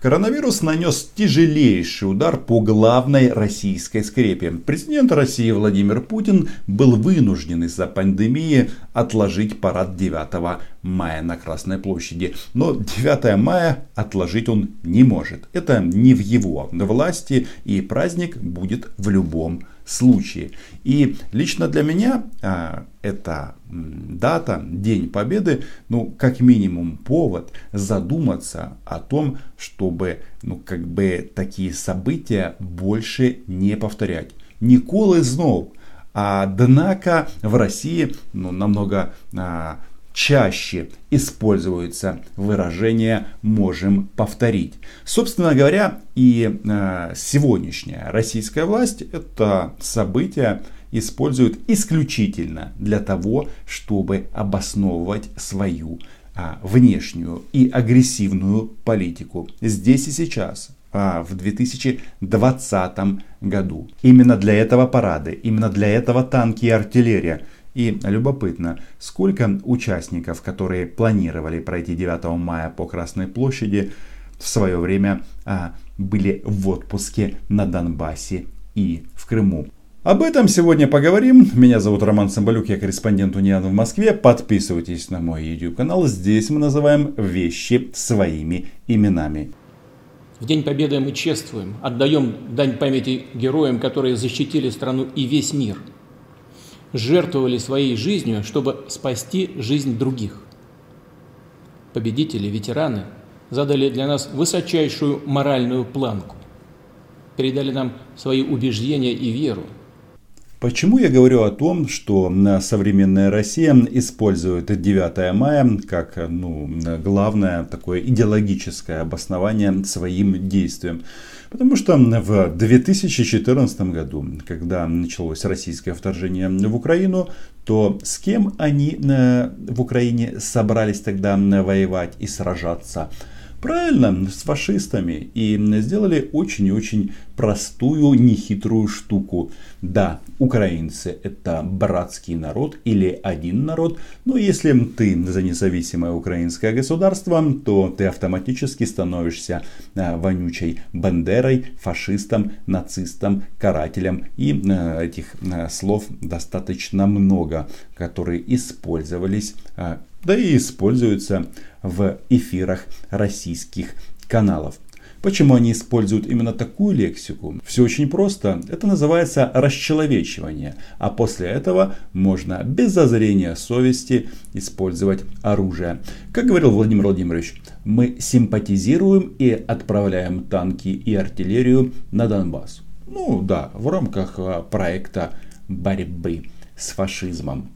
Коронавирус нанес тяжелейший удар по главной российской скрепе. Президент России Владимир Путин был вынужден из-за пандемии отложить парад 9 мая на Красной площади. Но 9 мая отложить он не может. Это не в его власти и праздник будет в любом случае. И лично для меня а, эта дата, День Победы, ну, как минимум повод задуматься о том, чтобы, ну, как бы такие события больше не повторять. Ніколи знов. Однако в России ну, намного а, чаще используется выражение «можем повторить». Собственно говоря, и э, сегодняшняя российская власть это событие использует исключительно для того, чтобы обосновывать свою а, внешнюю и агрессивную политику здесь и сейчас, а, в 2020 году. Именно для этого парады, именно для этого танки и артиллерия – и любопытно, сколько участников, которые планировали пройти 9 мая по Красной площади, в свое время а, были в отпуске на Донбассе и в Крыму. Об этом сегодня поговорим. Меня зовут Роман Самбалюк, я корреспондент Униан в Москве. Подписывайтесь на мой YouTube канал. Здесь мы называем вещи своими именами. В День Победы мы чествуем, отдаем дань памяти героям, которые защитили страну и весь мир – жертвовали своей жизнью, чтобы спасти жизнь других. Победители, ветераны задали для нас высочайшую моральную планку, передали нам свои убеждения и веру. Почему я говорю о том, что современная Россия использует 9 мая как ну, главное такое идеологическое обоснование своим действиям? Потому что в 2014 году, когда началось российское вторжение в Украину, то с кем они э, в Украине собрались тогда воевать и сражаться? Правильно, с фашистами. И сделали очень и очень простую, нехитрую штуку. Да, украинцы это братский народ или один народ, но если ты за независимое украинское государство, то ты автоматически становишься а, вонючей бандерой, фашистом, нацистом, карателем. И а, этих а, слов достаточно много, которые использовались да и используются в эфирах российских каналов. Почему они используют именно такую лексику? Все очень просто. Это называется расчеловечивание. А после этого можно без зазрения совести использовать оружие. Как говорил Владимир Владимирович, мы симпатизируем и отправляем танки и артиллерию на Донбасс. Ну да, в рамках а, проекта борьбы с фашизмом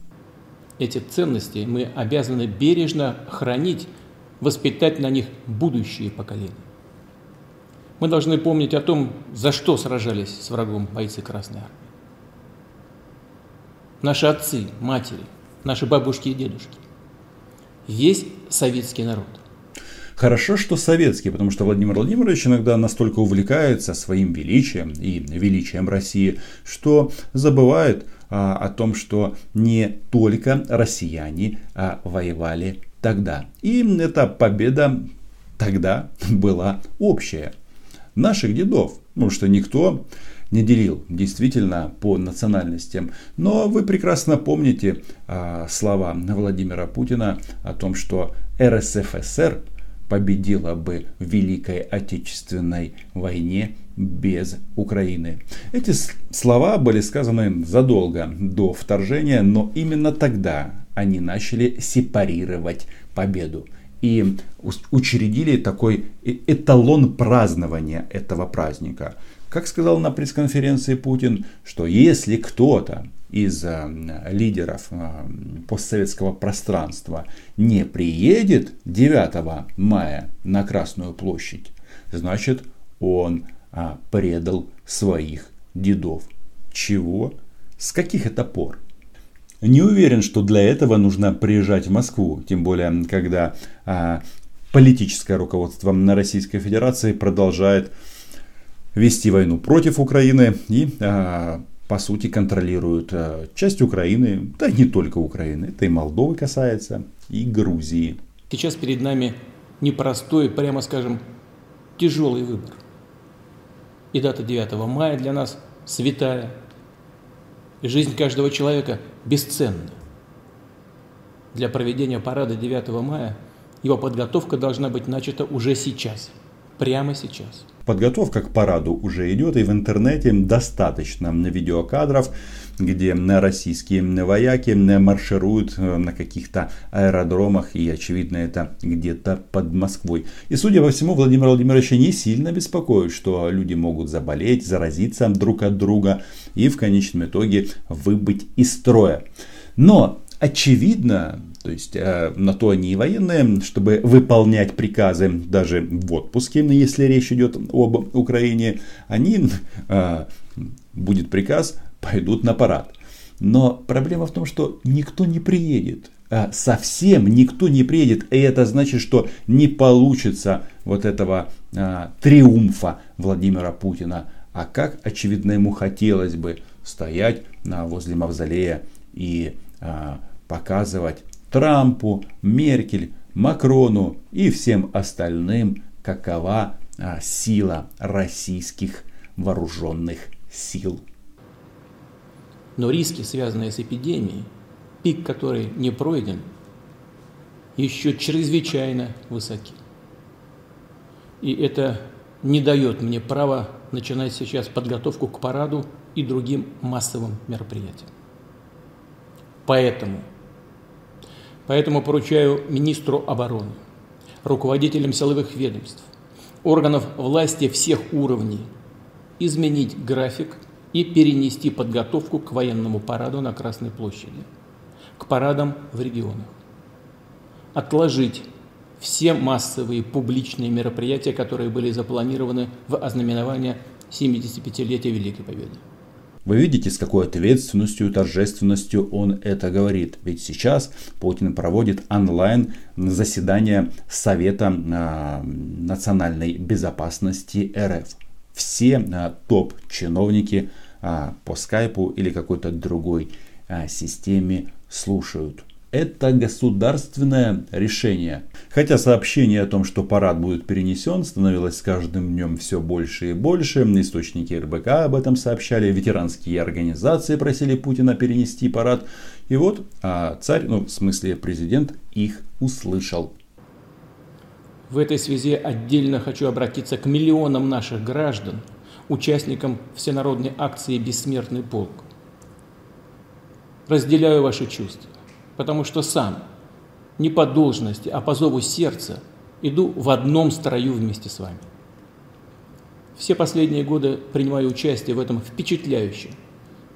эти ценности мы обязаны бережно хранить, воспитать на них будущие поколения. Мы должны помнить о том, за что сражались с врагом бойцы Красной Армии. Наши отцы, матери, наши бабушки и дедушки. Весь советский народ. Хорошо, что советский, потому что Владимир Владимирович иногда настолько увлекается своим величием и величием России, что забывает а, о том, что не только россияне а, воевали тогда. И эта победа тогда была общая. Наших дедов, потому что никто не делил действительно по национальностям. Но вы прекрасно помните а, слова Владимира Путина о том, что РСФСР победила бы в Великой Отечественной войне без Украины. Эти слова были сказаны задолго до вторжения, но именно тогда они начали сепарировать победу и учредили такой эталон празднования этого праздника. Как сказал на пресс-конференции Путин, что если кто-то из э, лидеров э, постсоветского пространства не приедет 9 мая на Красную площадь, значит он а, предал своих дедов. Чего? С каких это пор? Не уверен, что для этого нужно приезжать в Москву, тем более, когда а, политическое руководство на Российской Федерации продолжает вести войну против Украины и, а, по сути, контролирует а, часть Украины, да не только Украины, это и Молдовы касается, и Грузии. Сейчас перед нами непростой, прямо скажем, тяжелый выбор. И дата 9 мая для нас святая. Жизнь каждого человека бесценна. Для проведения парада 9 мая его подготовка должна быть начата уже сейчас, прямо сейчас – Подготовка к параду уже идет, и в интернете достаточно видеокадров, где российские вояки маршируют э, на каких-то аэродромах, и очевидно это где-то под Москвой. И судя по всему, Владимир Владимирович не сильно беспокоит, что люди могут заболеть, заразиться друг от друга и в конечном итоге выбыть из строя. Но очевидно, то есть э, на то они и военные, чтобы выполнять приказы даже в отпуске, если речь идет об Украине, они, э, будет приказ, пойдут на парад. Но проблема в том, что никто не приедет. Э, совсем никто не приедет. И это значит, что не получится вот этого э, триумфа Владимира Путина. А как, очевидно, ему хотелось бы стоять на, возле мавзолея и э, показывать Трампу, Меркель, Макрону и всем остальным, какова а, сила российских вооруженных сил. Но риски, связанные с эпидемией, пик которой не пройден, еще чрезвычайно высоки. И это не дает мне права начинать сейчас подготовку к параду и другим массовым мероприятиям. Поэтому Поэтому поручаю министру обороны, руководителям силовых ведомств, органов власти всех уровней изменить график и перенести подготовку к военному параду на Красной площади, к парадам в регионах, отложить все массовые публичные мероприятия, которые были запланированы в ознаменование 75-летия Великой Победы. Вы видите, с какой ответственностью и торжественностью он это говорит. Ведь сейчас Путин проводит онлайн заседание Совета а, национальной безопасности РФ. Все а, топ-чиновники а, по скайпу или какой-то другой системе слушают это государственное решение. Хотя сообщение о том, что парад будет перенесен, становилось с каждым днем все больше и больше. Источники РБК об этом сообщали, ветеранские организации просили Путина перенести парад. И вот а царь, ну в смысле президент, их услышал. В этой связи отдельно хочу обратиться к миллионам наших граждан, участникам всенародной акции «Бессмертный полк». Разделяю ваши чувства потому что сам, не по должности, а по зову сердца, иду в одном строю вместе с вами. Все последние годы принимаю участие в этом впечатляющем,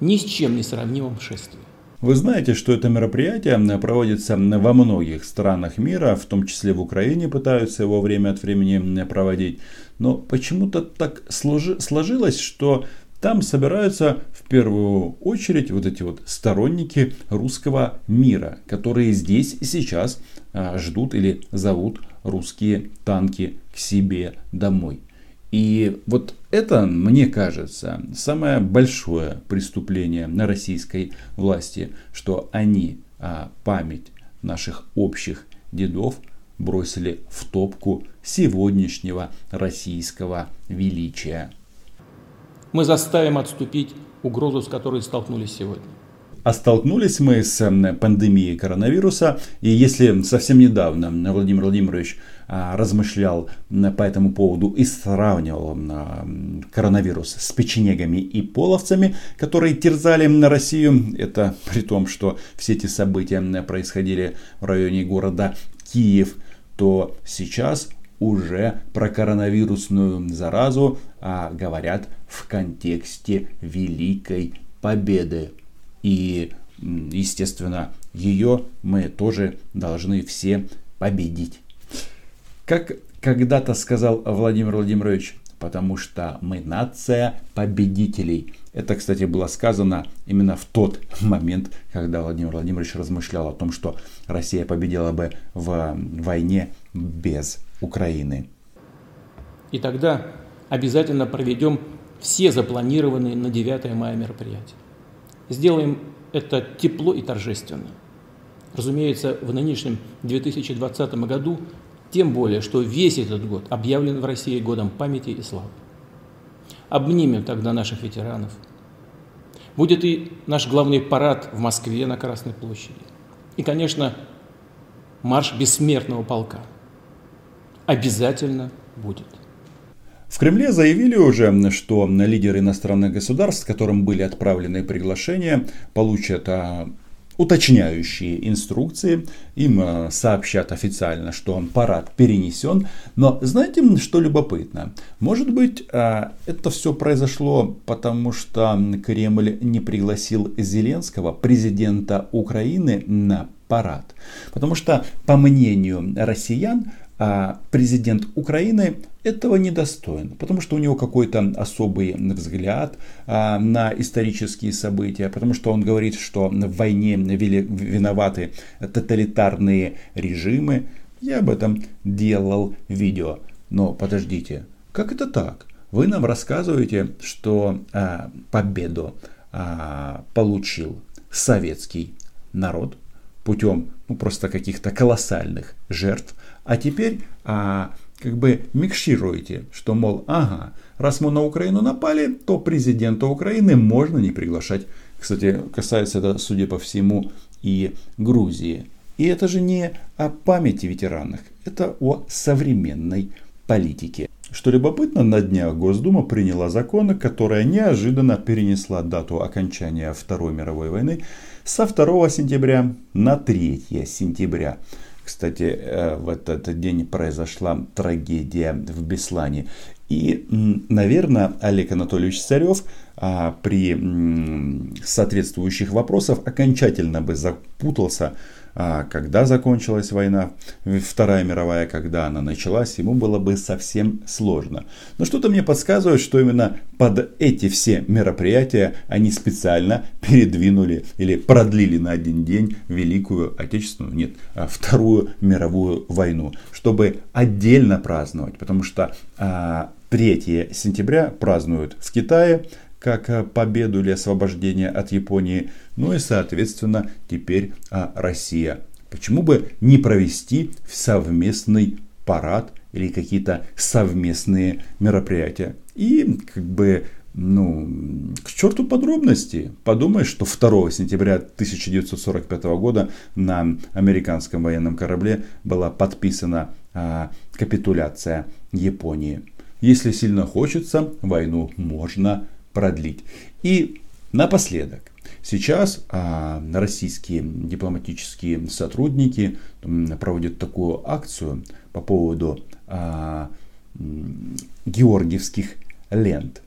ни с чем не сравнимом шествии. Вы знаете, что это мероприятие проводится во многих странах мира, в том числе в Украине пытаются его время от времени проводить. Но почему-то так сложилось, что там собираются в первую очередь вот эти вот сторонники русского мира, которые здесь и сейчас а, ждут или зовут русские танки к себе домой. И вот это, мне кажется, самое большое преступление на российской власти, что они а, память наших общих дедов бросили в топку сегодняшнего российского величия мы заставим отступить угрозу, с которой столкнулись сегодня. А столкнулись мы с эм, пандемией коронавируса. И если совсем недавно Владимир Владимирович а, размышлял по этому поводу и сравнивал коронавирус с печенегами и половцами, которые терзали на Россию, это при том, что все эти события происходили в районе города Киев, то сейчас уже про коронавирусную заразу а, говорят в контексте Великой Победы. И, естественно, ее мы тоже должны все победить. Как когда-то сказал Владимир Владимирович, потому что мы нация победителей. Это, кстати, было сказано именно в тот момент, когда Владимир Владимирович размышлял о том, что Россия победила бы в войне без Украины. И тогда обязательно проведем все запланированные на 9 мая мероприятия. Сделаем это тепло и торжественно. Разумеется, в нынешнем 2020 году Тем более, что весь этот год объявлен в России годом памяти и славы. Обнимем тогда наших ветеранов. Будет и наш главный парад в Москве на Красной площади. И, конечно, марш бессмертного полка. Обязательно будет. В Кремле заявили уже, что лидеры иностранных государств, которым были отправлены приглашения, получат а, уточняющие инструкции. Им а, сообщат официально, что парад перенесен. Но знаете, что любопытно? Может быть, а, это все произошло потому, что Кремль не пригласил Зеленского, президента Украины, на парад. Потому что, по мнению россиян, президент Украины этого недостоин, потому что у него какой-то особый взгляд а, на исторические события, потому что он говорит, что в войне виноваты тоталитарные режимы. Я об этом делал видео. Но подождите, как это так? Вы нам рассказываете, что а, победу а, получил советский народ путем ну, просто каких-то колоссальных жертв, а теперь а, как бы микшируете, что, мол, ага, раз мы на Украину напали, то президента Украины можно не приглашать. Кстати, касается это, судя по всему, и Грузии. И это же не о памяти ветеранах, это о современной политике. Что любопытно, на днях Госдума приняла закон, которая неожиданно перенесла дату окончания Второй мировой войны со 2 сентября на 3 сентября. Кстати, э, в этот день произошла трагедия в Беслане. И, наверное, Олег Анатольевич Царев а, при соответствующих вопросах окончательно бы запутался когда закончилась война, Вторая мировая, когда она началась, ему было бы совсем сложно. Но что-то мне подсказывает, что именно под эти все мероприятия они специально передвинули или продлили на один день Великую Отечественную, нет, а Вторую мировую войну, чтобы отдельно праздновать, потому что а, 3 сентября празднуют в Китае, как э, победу или освобождение от Японии, ну и, соответственно, теперь а, Россия. Почему бы не провести совместный парад или какие-то совместные мероприятия? И как бы ну, к черту подробности. Подумай, что 2 сентября 1945 года на американском военном корабле была подписана а, капитуляция Японии. Если сильно хочется, войну можно продлить. И напоследок. Сейчас а, российские дипломатические сотрудники проводят такую акцию по поводу а, георгиевских лент.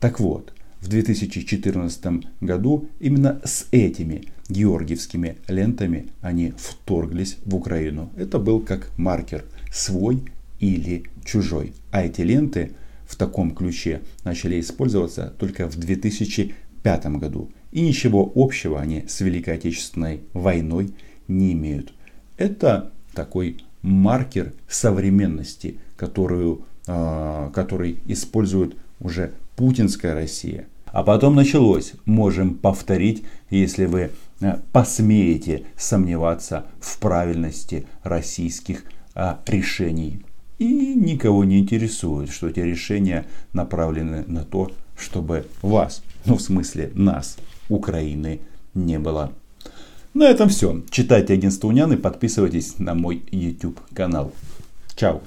Так вот, в 2014 году именно с этими георгиевскими лентами они вторглись в Украину. Это был как маркер свой или чужой. А эти ленты в таком ключе начали использоваться только в 2005 году. И ничего общего они с Великой Отечественной войной не имеют. Это такой маркер современности, которую, э, который использует уже путинская Россия. А потом началось, можем повторить, если вы а, посмеете сомневаться в правильности российских а, решений. И никого не интересует, что эти решения направлены на то, чтобы вас, ну в смысле нас, Украины, не было. На этом все. Читайте агентство Унян и подписывайтесь на мой YouTube канал. Чао.